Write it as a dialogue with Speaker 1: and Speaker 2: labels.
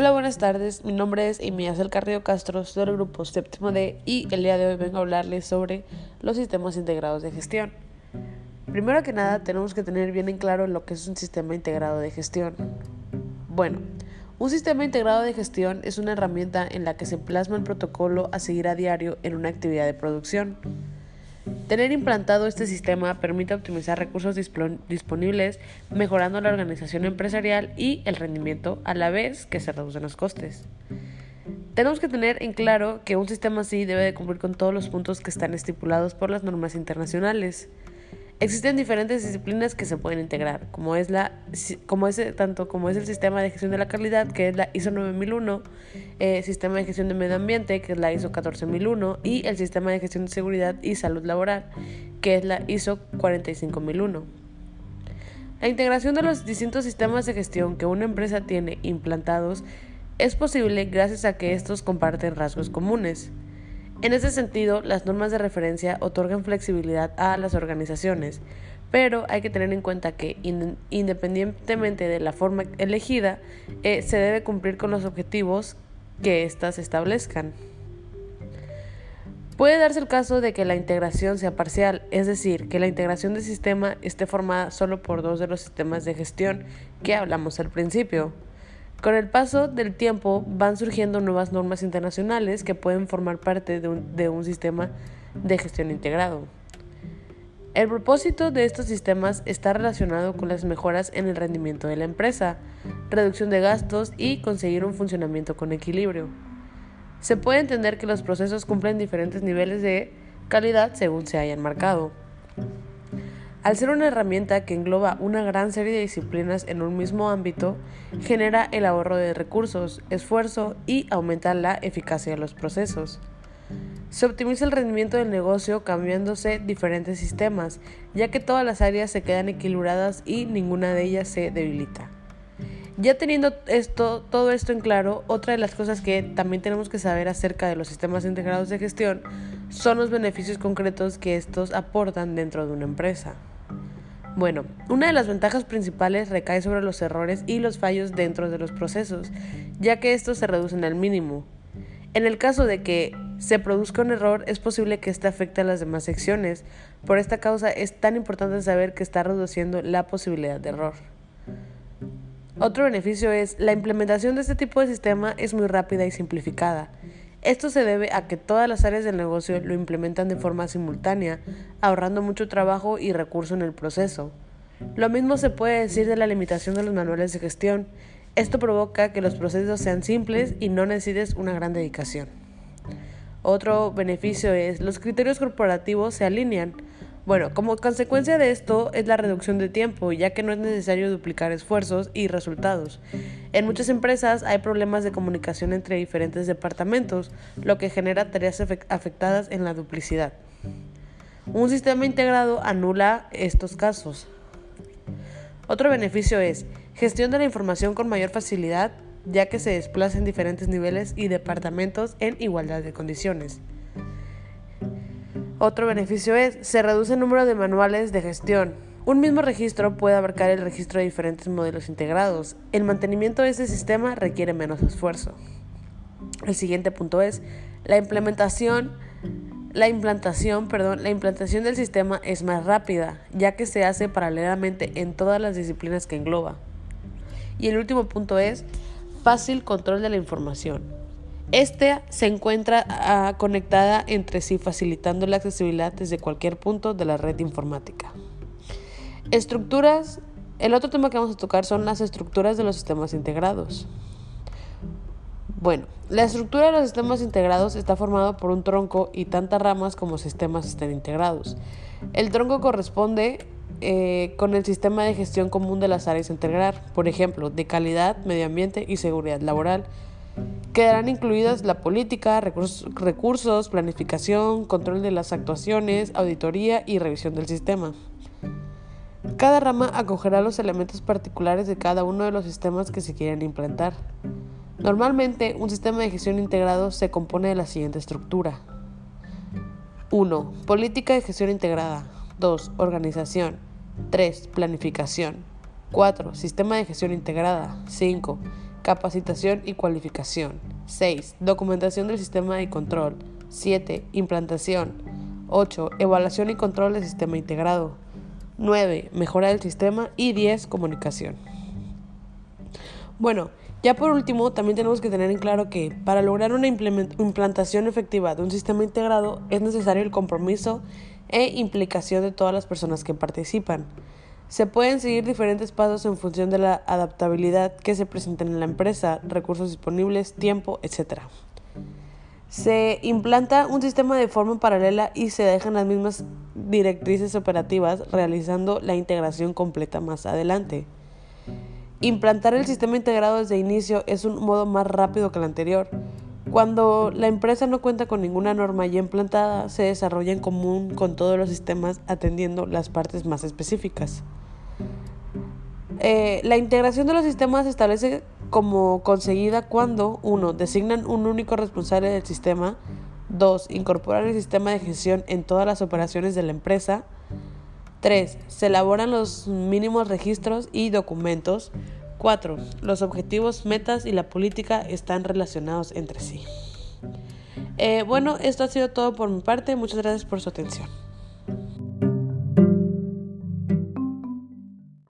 Speaker 1: Hola, buenas tardes. Mi nombre es Imiazel Carrillo Castro, soy del grupo séptimo D y el día de hoy vengo a hablarles sobre los sistemas integrados de gestión. Primero que nada, tenemos que tener bien en claro lo que es un sistema integrado de gestión. Bueno, un sistema integrado de gestión es una herramienta en la que se plasma el protocolo a seguir a diario en una actividad de producción. Tener implantado este sistema permite optimizar recursos disponibles, mejorando la organización empresarial y el rendimiento, a la vez que se reducen los costes. Tenemos que tener en claro que un sistema así debe de cumplir con todos los puntos que están estipulados por las normas internacionales. Existen diferentes disciplinas que se pueden integrar, como es la como es, tanto como es el sistema de gestión de la calidad, que es la ISO 9001, eh, sistema de gestión de medio ambiente, que es la ISO 14001, y el sistema de gestión de seguridad y salud laboral, que es la ISO 45001. La integración de los distintos sistemas de gestión que una empresa tiene implantados es posible gracias a que estos comparten rasgos comunes. En ese sentido, las normas de referencia otorgan flexibilidad a las organizaciones, pero hay que tener en cuenta que independientemente de la forma elegida, eh, se debe cumplir con los objetivos que éstas establezcan. Puede darse el caso de que la integración sea parcial, es decir, que la integración del sistema esté formada solo por dos de los sistemas de gestión que hablamos al principio. Con el paso del tiempo van surgiendo nuevas normas internacionales que pueden formar parte de un, sistema de gestión integrado. El propósito de estos sistemas está relacionado con las mejoras en el rendimiento de la empresa, reducción de gastos y conseguir un funcionamiento con equilibrio. Se puede entender que los procesos cumplen diferentes niveles de calidad según se hayan marcado. Al ser una herramienta que engloba una gran serie de disciplinas en un mismo ámbito, genera el ahorro de recursos, esfuerzo y aumenta la eficacia de los procesos. Se optimiza el rendimiento del negocio cambiándose diferentes sistemas, ya que todas las áreas se quedan equilibradas y ninguna de ellas se debilita. Ya teniendo esto, todo esto en claro, otra de las cosas que también tenemos que saber acerca de los sistemas integrados de gestión son los beneficios concretos que estos aportan dentro de una empresa. Bueno, una de las ventajas principales recae sobre los errores y los fallos dentro de los procesos, ya que estos se reducen al mínimo. En el caso de que se produzca un error, es posible que éste afecte a las demás secciones. Por esta causa es tan importante saber que está reduciendo la posibilidad de error. Otro beneficio es la implementación de este tipo de sistema es muy rápida y simplificada. Esto se debe a que todas las áreas del negocio lo implementan de forma simultánea, ahorrando mucho trabajo y recurso en el proceso. Lo mismo se puede decir de la limitación de los manuales de gestión. Esto provoca que los procesos sean simples y no necesites una gran dedicación. Otro beneficio es los criterios corporativos se alinean. Bueno, como consecuencia de esto es la reducción de tiempo, ya que no es necesario duplicar esfuerzos y resultados. En muchas empresas hay problemas de comunicación entre diferentes departamentos, lo que genera tareas afectadas en la duplicidad. Un sistema integrado anula estos casos. Otro beneficio es gestión de la información con mayor facilidad, ya que se desplaza en diferentes niveles y departamentos en igualdad de condiciones. Otro beneficio es, se reduce el número de manuales de gestión. Un mismo registro puede abarcar el registro de diferentes modelos integrados. El mantenimiento de este sistema requiere menos esfuerzo. El siguiente punto es, la implementación la implantación, perdón, la implantación del sistema es más rápida, ya que se hace paralelamente en todas las disciplinas que engloba. Y el último punto es fácil control de la información. Esta se encuentra ah, conectada entre sí, facilitando la accesibilidad desde cualquier punto de la red informática. Estructuras. El otro tema que vamos a tocar son las estructuras de los sistemas integrados. Bueno, la estructura de los sistemas integrados está formada por un tronco y tantas ramas como sistemas estén integrados. El tronco corresponde eh, con el sistema de gestión común de las áreas a integrar, por ejemplo, de calidad, medio ambiente y seguridad laboral, Quedarán incluidas la política, recursos, planificación, control de las actuaciones, auditoría y revisión del sistema. Cada rama acogerá los elementos particulares de cada uno de los sistemas que se quieren implantar. Normalmente, un sistema de gestión integrado se compone de la siguiente estructura. 1. Política de gestión integrada. 2. Organización. 3. Planificación. 4. Sistema de gestión integrada. 5 capacitación y cualificación. 6. Documentación del sistema y control. 7. Implantación. 8. Evaluación y control del sistema integrado. 9. Mejora del sistema. Y 10. Comunicación. Bueno, ya por último, también tenemos que tener en claro que para lograr una implantación efectiva de un sistema integrado es necesario el compromiso e implicación de todas las personas que participan. Se pueden seguir diferentes pasos en función de la adaptabilidad que se presenten en la empresa, recursos disponibles, tiempo, etc. Se implanta un sistema de forma paralela y se dejan las mismas directrices operativas realizando la integración completa más adelante. Implantar el sistema integrado desde inicio es un modo más rápido que el anterior. Cuando la empresa no cuenta con ninguna norma ya implantada, se desarrolla en común con todos los sistemas atendiendo las partes más específicas. Eh, la integración de los sistemas establece como conseguida cuando 1. Designan un único responsable del sistema. 2. Incorporan el sistema de gestión en todas las operaciones de la empresa. 3. Se elaboran los mínimos registros y documentos. 4. Los objetivos, metas y la política están relacionados entre sí. Eh, bueno, esto ha sido todo por mi parte. Muchas gracias por su atención.